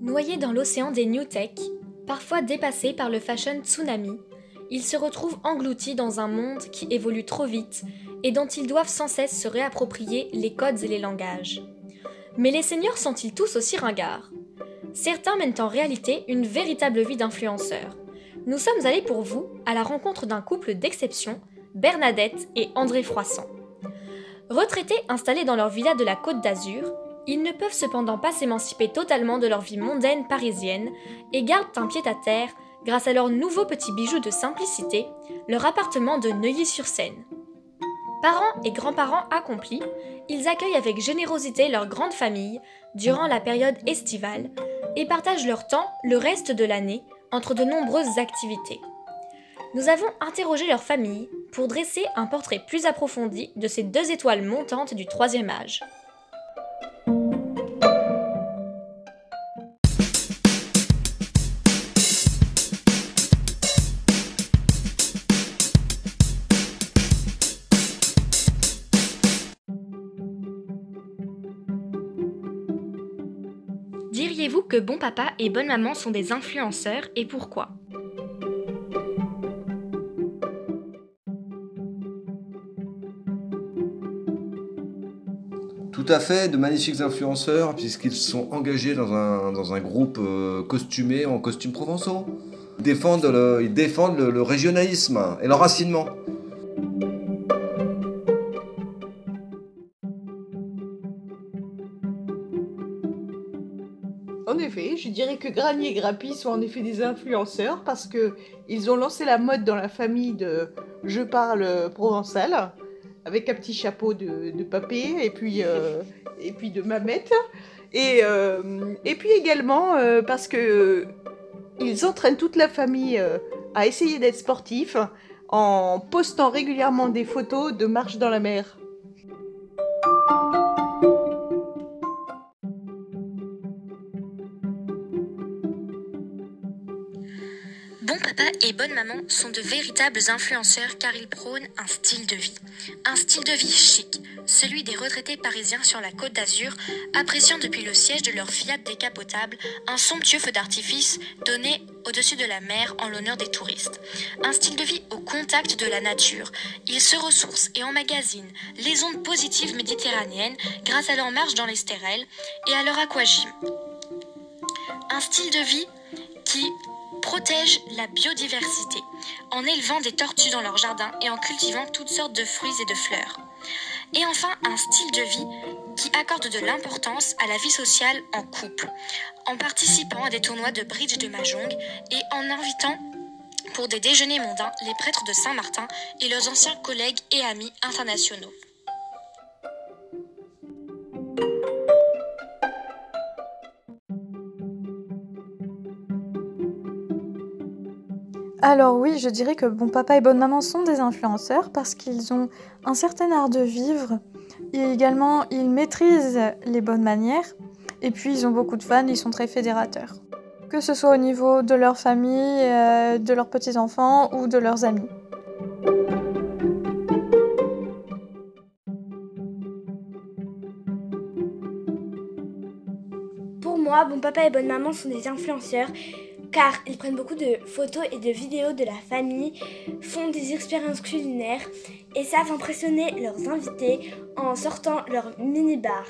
Noyé dans l'océan des New Tech, parfois dépassé par le fashion tsunami, ils se retrouvent engloutis dans un monde qui évolue trop vite et dont ils doivent sans cesse se réapproprier les codes et les langages. Mais les seigneurs sont-ils tous aussi ringards? Certains mènent en réalité une véritable vie d'influenceurs. Nous sommes allés pour vous à la rencontre d'un couple d'exception, Bernadette et André Froissant. Retraités installés dans leur villa de la Côte d'Azur, ils ne peuvent cependant pas s'émanciper totalement de leur vie mondaine parisienne et gardent un pied à terre grâce à leur nouveau petit bijou de simplicité, leur appartement de Neuilly-sur-Seine. Parents et grands-parents accomplis, ils accueillent avec générosité leur grande famille durant la période estivale et partagent leur temps le reste de l'année entre de nombreuses activités. Nous avons interrogé leur famille pour dresser un portrait plus approfondi de ces deux étoiles montantes du troisième âge. Bon papa et bonne maman sont des influenceurs et pourquoi? Tout à fait, de magnifiques influenceurs, puisqu'ils sont engagés dans un, groupe euh, costumé en costumes provençaux. Ils défendent, le, défendent le régionalisme et l'enracinement. Que Granier et Grappy sont en effet des influenceurs parce que ils ont lancé la mode dans la famille de Je parle provençal avec un petit chapeau de, de papé et puis, euh, et puis de mamette. Et, euh, et puis également euh, parce que ils entraînent toute la famille à essayer d'être sportifs en postant régulièrement des photos de marche dans la mer. Papa et bonne maman sont de véritables influenceurs car ils prônent un style de vie. Un style de vie chic, celui des retraités parisiens sur la côte d'Azur, appréciant depuis le siège de leur Fiat décapotable un somptueux feu d'artifice donné au-dessus de la mer en l'honneur des touristes. Un style de vie au contact de la nature. Ils se ressourcent et emmagasinent les ondes positives méditerranéennes grâce à leur marche dans les stérelles et à leur aquagym. Un style de vie qui protège la biodiversité en élevant des tortues dans leur jardin et en cultivant toutes sortes de fruits et de fleurs. Et enfin, un style de vie qui accorde de l'importance à la vie sociale en couple, en participant à des tournois de bridge et de mahjong et en invitant pour des déjeuners mondains les prêtres de Saint-Martin et leurs anciens collègues et amis internationaux. Alors oui, je dirais que bon papa et bonne maman sont des influenceurs parce qu'ils ont un certain art de vivre et également ils maîtrisent les bonnes manières et puis ils ont beaucoup de fans, ils sont très fédérateurs. Que ce soit au niveau de leur famille, euh, de leurs petits-enfants ou de leurs amis. Pour moi, bon papa et bonne maman sont des influenceurs car ils prennent beaucoup de photos et de vidéos de la famille, font des expériences culinaires et savent impressionner leurs invités en sortant leur mini-bar.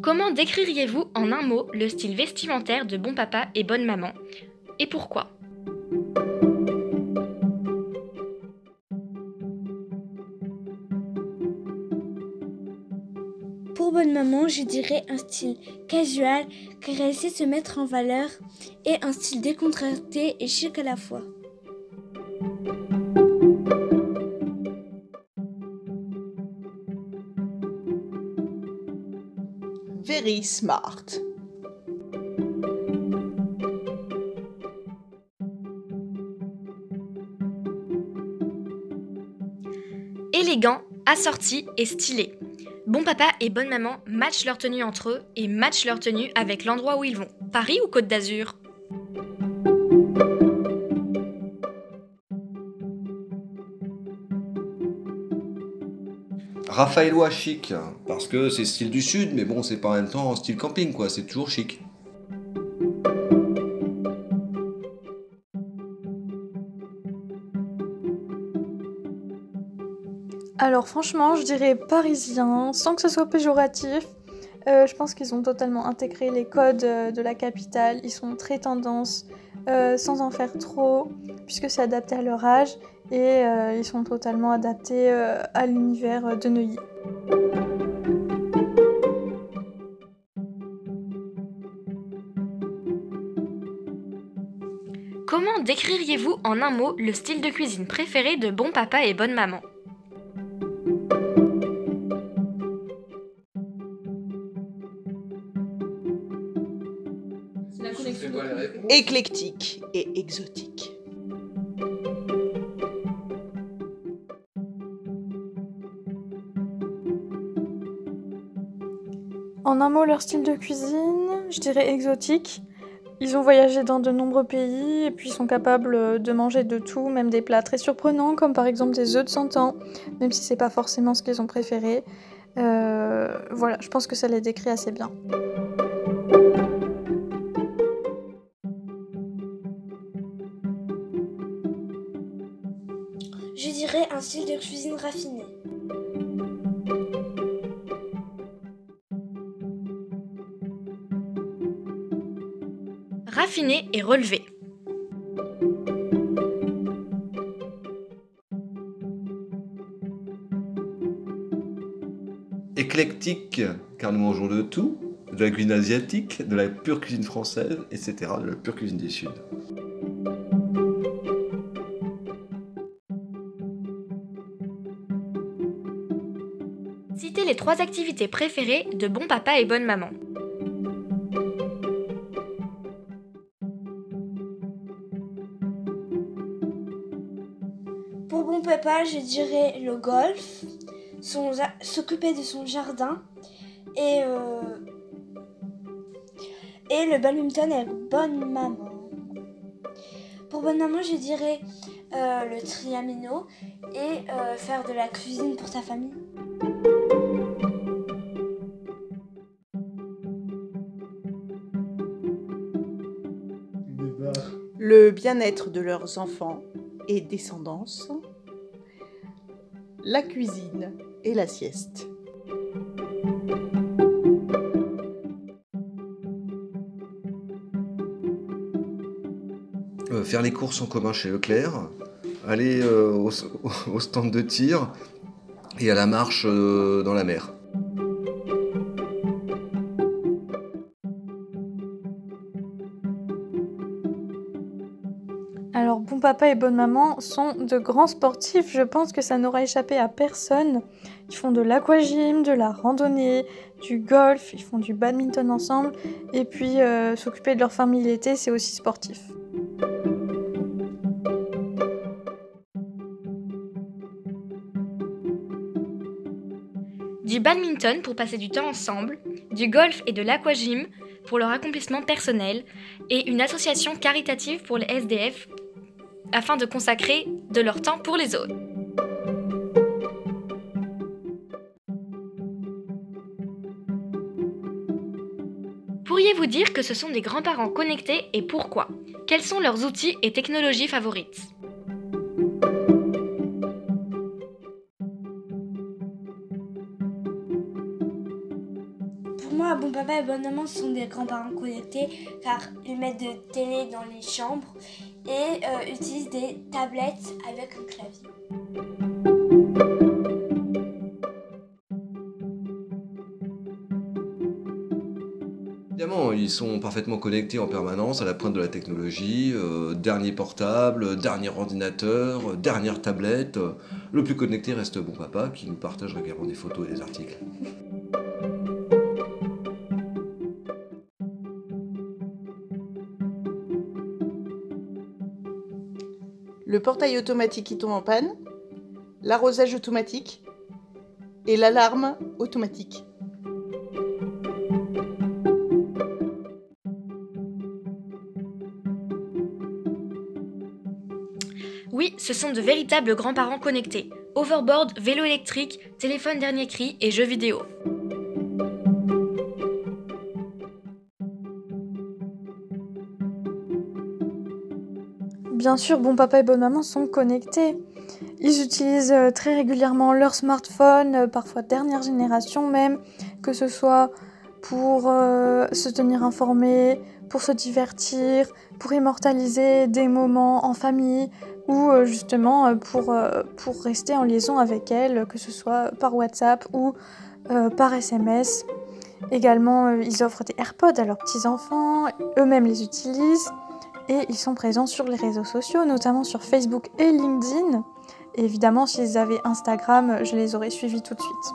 Comment décririez-vous en un mot le style vestimentaire de bon papa et bonne maman? Et pourquoi? Bonne maman, je dirais un style casual car elle sait se mettre en valeur et un style décontracté et chic à la fois. Very smart. Élégant, assorti et stylé. Bon papa et bonne maman matchent leur tenue entre eux et matchent leur tenue avec l'endroit où ils vont. Paris ou Côte d'Azur? Raphaëlois chic, parce que c'est style du sud, mais bon, c'est pas en même temps style camping, quoi, c'est toujours chic. Franchement, je dirais parisien, sans que ce soit péjoratif. Euh, je pense qu'ils ont totalement intégré les codes euh, de la capitale. Ils sont très tendance, euh, sans en faire trop, puisque c'est adapté à leur âge. Et ils sont totalement adaptés à l'univers de Neuilly. Comment décririez-vous en un mot le style de cuisine préféré de bon papa et bonne maman? Éclectique et exotique. En un mot, leur style de cuisine, je dirais exotique. Ils ont voyagé dans de nombreux pays et puis sont capables de manger de tout, même des plats très surprenants comme par exemple des œufs de 100 ans, même si c'est pas forcément ce qu'ils ont préféré. Euh, voilà, je pense que ça les décrit assez bien. Je dirais un style de cuisine raffiné. Raffiné et relevé. Éclectique, car nous mangeons de tout, de la cuisine asiatique, de la pure cuisine française, etc., de la pure cuisine du Sud. Trois activités préférées de bon papa et bonne maman. Pour bon papa, je dirais le golf, s'occuper de son jardin et, euh, et le badminton et bonne maman. Pour bonne maman, je dirais euh, le triamino et euh, faire de la cuisine pour sa famille. Le bien-être de leurs enfants et descendance. La cuisine et la sieste. Euh, faire les courses en commun chez Leclerc, aller euh, au, au stand de tir et à la marche euh, dans la mer. Papa et bonne maman sont de grands sportifs. Je pense que ça n'aura échappé à personne. Ils font de l'aquagym, de la randonnée, du golf, ils font du badminton ensemble. Et puis, euh, s'occuper de leur famille l'été, c'est aussi sportif. Du badminton pour passer du temps ensemble, du golf et de l'aquagym pour leur accomplissement personnel, et une association caritative pour les SDF afin de consacrer de leur temps pour les autres. Pourriez-vous dire que ce sont des grands-parents connectés et pourquoi? Quels sont leurs outils et technologies favorites? Pour moi, bon papa et bonne maman sont des grands-parents connectés car ils mettent de télé dans les chambres et euh, utilisent des tablettes avec un clavier. Évidemment, ils sont parfaitement connectés en permanence à la pointe de la technologie, euh, dernier portable, dernier ordinateur, dernière tablette. Le plus connecté reste Bon Papa qui nous partage régulièrement des photos et des articles. Portail automatique qui tombe en panne. L'arrosage automatique. et l'alarme automatique. Oui, ce sont de véritables grands-parents connectés. Overboard, vélo électrique, téléphone dernier cri et jeux vidéo. Bien sûr, bon papa et bonne maman sont connectés. Ils utilisent euh, très régulièrement leur smartphone, euh, parfois dernière génération même, que ce soit pour euh, se tenir informés, pour se divertir, pour immortaliser des moments en famille ou justement pour, pour rester en liaison avec elles, que ce soit par WhatsApp ou par SMS. Également, ils offrent des AirPods à leurs petits-enfants, eux-mêmes les utilisent et ils sont présents sur les réseaux sociaux, notamment sur Facebook et LinkedIn. Évidemment, s'ils avaient Instagram, je les aurais suivis tout de suite.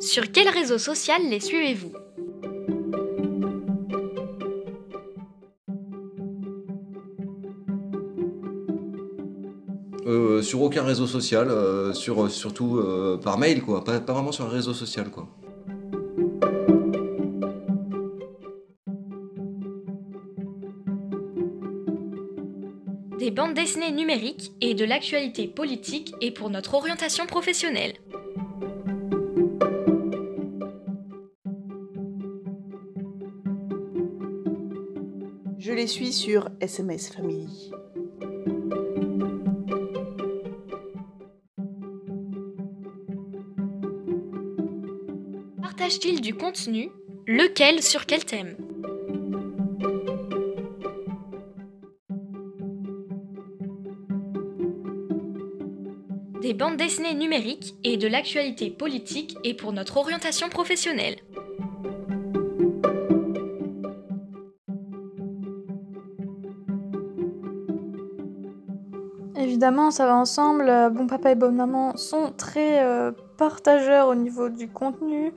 Sur quel réseau social les suivez-vous? Sur aucun réseau social, euh, sur, surtout euh, par mail, quoi. Pas, pas vraiment sur un réseau social, quoi. Des bandes dessinées numériques et de l'actualité politique et pour notre orientation professionnelle. Je les suis sur SMS Family. Partagent-ils du contenu Lequel sur quel thème? Des bandes dessinées numériques et de l'actualité politique et pour notre orientation professionnelle. Évidemment, ça va ensemble. Euh, Bon papa et bonne maman sont très euh, partageurs au niveau du contenu.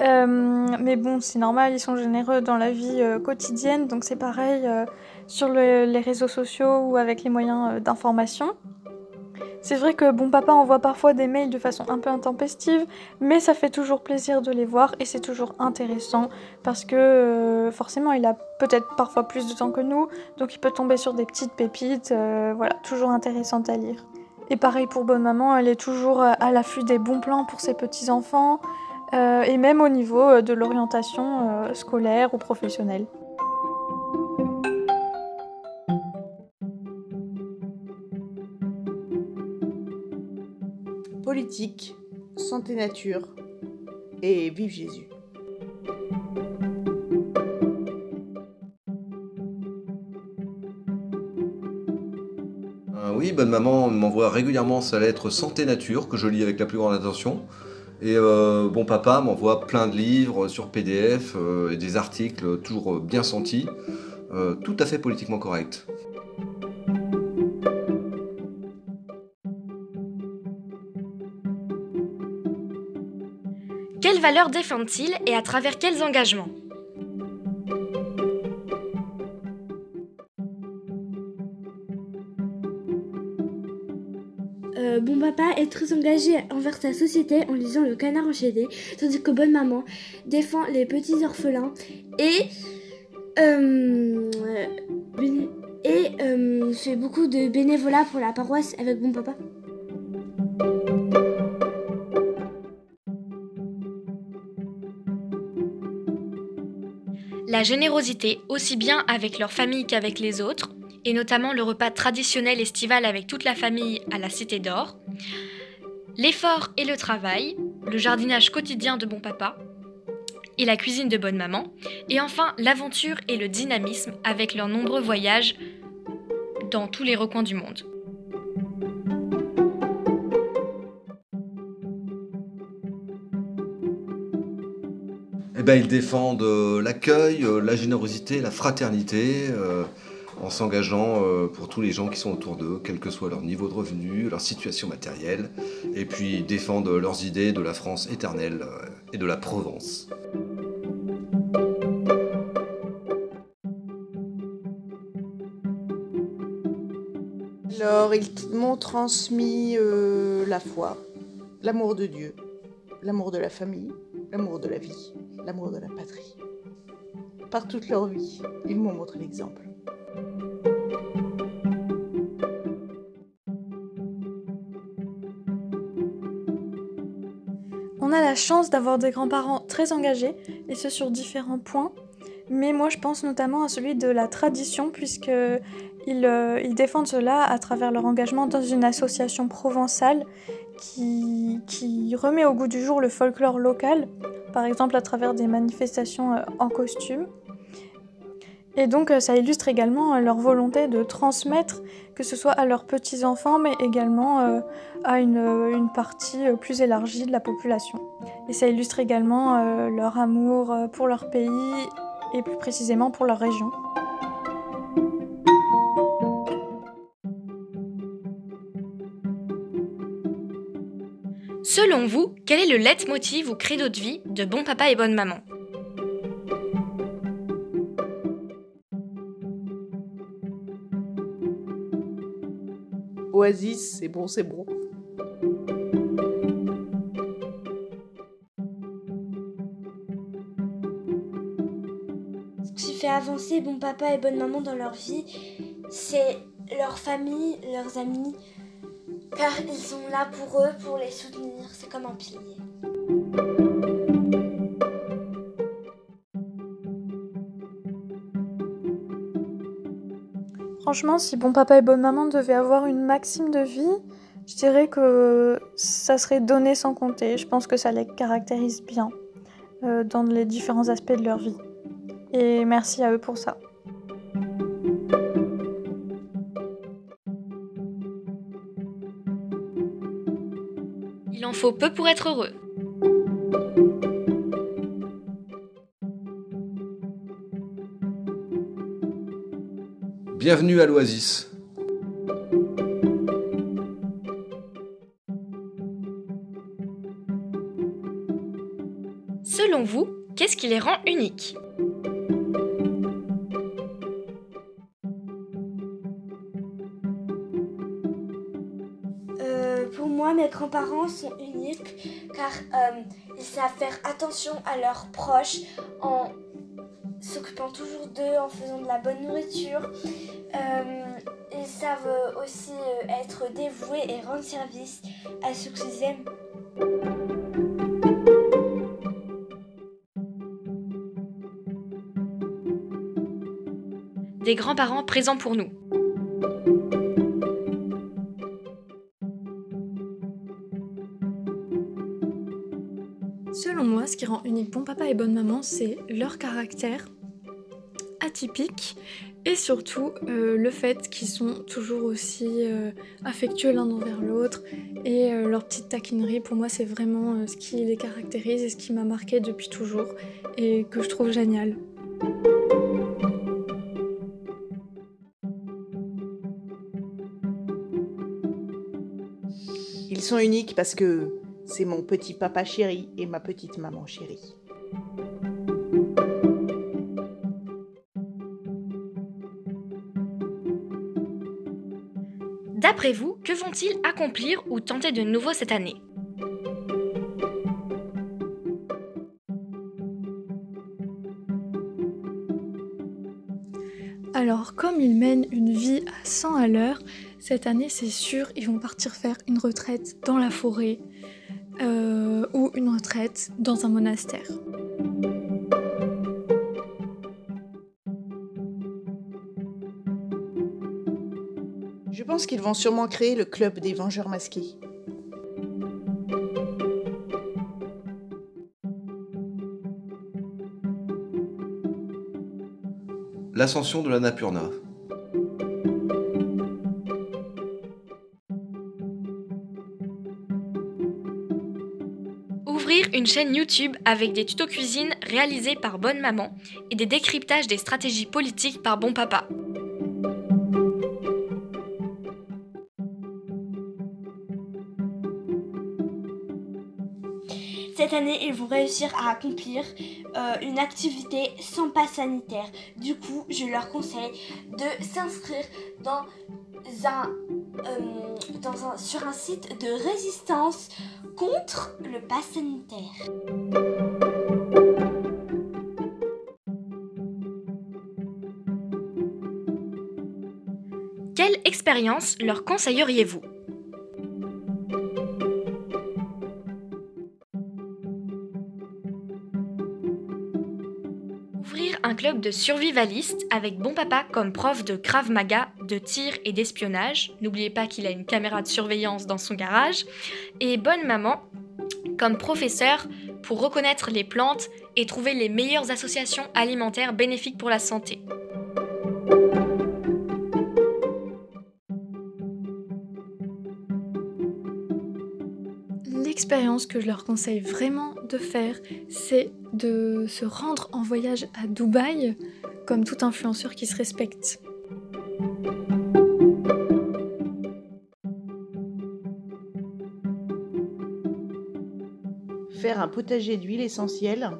Euh, mais bon, c'est normal, ils sont généreux dans la vie euh, quotidienne, donc c'est pareil euh, sur le- les réseaux sociaux ou avec les moyens d'information. C'est vrai que bon papa envoie parfois des mails de façon un peu intempestive, mais ça fait toujours plaisir de les voir et c'est toujours intéressant parce que forcément il a peut-être parfois plus de temps que nous, donc il peut tomber sur des petites pépites, voilà, toujours intéressantes à lire. Et pareil pour bonne maman, elle est toujours euh, à l'affût des bons plans pour ses petits-enfants, euh, et même au niveau euh, de l'orientation scolaire ou professionnelle. Politique, santé nature et vive Jésus. Oui, bonne maman m'envoie régulièrement sa lettre santé nature que je lis avec la plus grande attention. Et euh, bon papa m'envoie plein de livres sur PDF euh, et des articles toujours euh, bien sentis, tout à fait politiquement corrects. Quelles valeurs défendent-ils et à travers quels engagements? Papa est très engagé envers sa société en lisant Le Canard enchaîné, tandis que bonne maman défend les petits orphelins et euh, euh, fait beaucoup de bénévolat pour la paroisse avec bon papa. La générosité, aussi bien avec leur famille qu'avec les autres, et notamment le repas traditionnel estival avec toute la famille à la Cité d'Or. L'effort et le travail, le jardinage quotidien de bon papa, et la cuisine de bonne maman, et enfin l'aventure et le dynamisme avec leurs nombreux voyages dans tous les recoins du monde. Eh ben, ils défendent euh, l'accueil, euh, la générosité, la fraternité, euh, en s'engageant euh, pour tous les gens qui sont autour d'eux, quel que soit leur niveau de revenu, leur situation matérielle, et puis défendent leurs idées de la France éternelle euh, et de la Provence. Alors, ils m'ont transmis euh, la foi, l'amour de Dieu, l'amour de la famille, l'amour de la vie, l'amour de la patrie. Par toute leur vie, ils m'ont montré l'exemple. La chance d'avoir des grands-parents très engagés, et ce sur différents points. Mais moi, je pense notamment à celui de la tradition, puisqu'ils euh, ils défendent cela à travers leur engagement dans une association provençale qui, qui, remet au goût du jour le folklore local, par exemple à travers des manifestations euh, en costume. Et donc euh, ça illustre également leur volonté de transmettre, que ce soit à leurs petits-enfants, mais également à une, une, partie plus élargie de la population. Et ça illustre également leur amour pour leur pays et plus précisément pour leur région. Selon vous, quel est le leitmotiv ou credo de vie de Bon Papa et Bonne Maman? C'est bon, c'est bon. Ce qui fait avancer Bon Papa et Bonne Maman dans leur vie, c'est leur famille, leurs amis, car ils sont là pour eux, pour les soutenir. C'est comme un pilier. Franchement, si Bon Papa et Bonne Maman devaient avoir une maxime de vie, je dirais que ça serait donner sans compter. Je pense que ça les caractérise bien euh, dans les différents aspects de leur vie. Et merci à eux pour ça. Il en faut peu pour être heureux. Bienvenue à l'Oasis. Selon vous, qu'est-ce qui les rend uniques? Euh, pour moi, mes grands-parents sont uniques car euh, ils savent faire attention à leurs proches en en faisant de la bonne nourriture. Euh, ils savent aussi euh, être dévoués et rendre service à ceux qu'ils aiment. Des grands-parents présents pour nous. Selon moi, ce qui rend unique Bon Papa et Bonne Maman, c'est leur caractère atypique et surtout euh, le fait qu'ils sont toujours aussi euh, affectueux l'un envers l'autre et euh, leur petite taquinerie pour moi c'est vraiment ce qui les caractérise et ce qui m'a marqué depuis toujours et que je trouve génial. Ils sont uniques parce que c'est mon petit papa chéri et ma petite maman chérie. D'après vous, que vont-ils accomplir ou tenter de nouveau cette année? Alors, comme ils mènent une vie à 100 à l'heure, cette année, c'est sûr, ils vont partir faire une retraite dans la forêt euh, ou une retraite dans un monastère. Je pense qu'ils vont sûrement créer le club des Vengeurs masqués. L'ascension de la Napurna. Ouvrir une chaîne YouTube avec des tutos cuisine réalisés par Bonne Maman et des décryptages des stratégies politiques par Bon Papa. Année, vont réussir à accomplir euh, une activité sans passe sanitaire. Du coup, je leur conseille de s'inscrire dans un, euh, dans un- sur un site de résistance contre le pass sanitaire. Quelle expérience leur conseilleriez-vous? De survivalistes avec Bon Papa comme prof de Krav Maga, de tir et d'espionnage. N'oubliez pas qu'il a une caméra de surveillance dans son garage. Et Bonne Maman comme professeur pour reconnaître les plantes et trouver les meilleures associations alimentaires bénéfiques pour la santé. L'expérience que je leur conseille vraiment de faire, c'est de se rendre en voyage à Dubaï comme tout influenceur qui se respecte. Faire un potager d'huile essentielle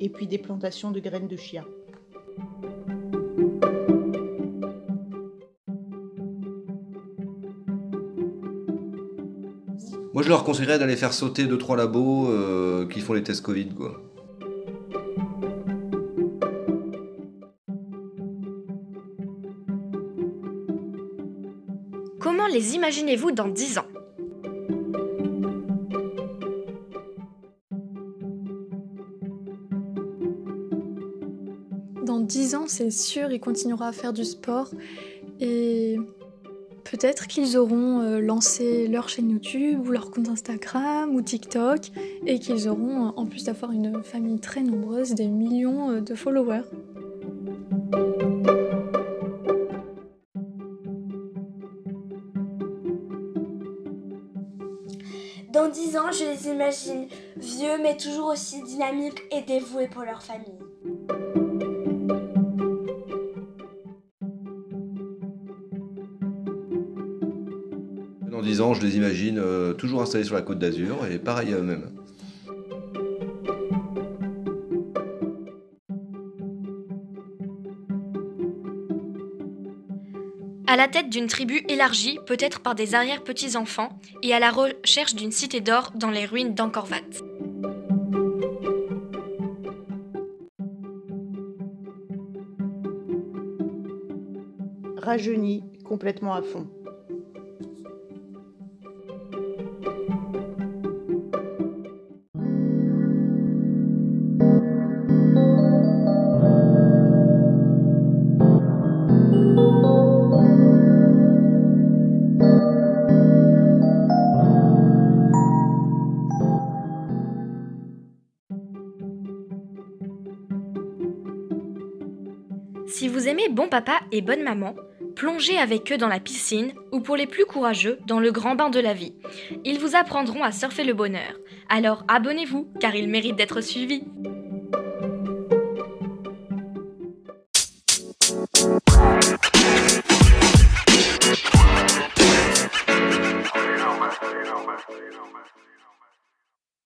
et puis des plantations de graines de chia. Moi, je leur conseillerais d'aller faire sauter 2-3 labos euh, qui font les tests Covid, quoi. Comment les imaginez-vous dans 10 ans? Dans 10 ans, c'est sûr, il continuera à faire du sport et peut-être qu'ils auront euh, lancé leur chaîne YouTube ou leur compte Instagram ou TikTok et qu'ils auront, euh, en plus d'avoir une famille très nombreuse, des millions euh, de followers. Dans 10 ans, je les imagine vieux mais toujours aussi dynamiques et dévoués pour leur famille. 10 ans, je les imagine euh, toujours installés sur la côte d'Azur et pareil à eux-mêmes. À la tête d'une tribu élargie, peut-être par des arrière-petits-enfants, et à la recherche d'une cité d'or dans les ruines d'Angkor Wat. Rajeuni complètement à fond. Papa et Bonne Maman, plongez avec eux dans la piscine ou pour les plus courageux, dans le grand bain de la vie. Ils vous apprendront à surfer le bonheur. Alors abonnez-vous car ils méritent d'être suivis.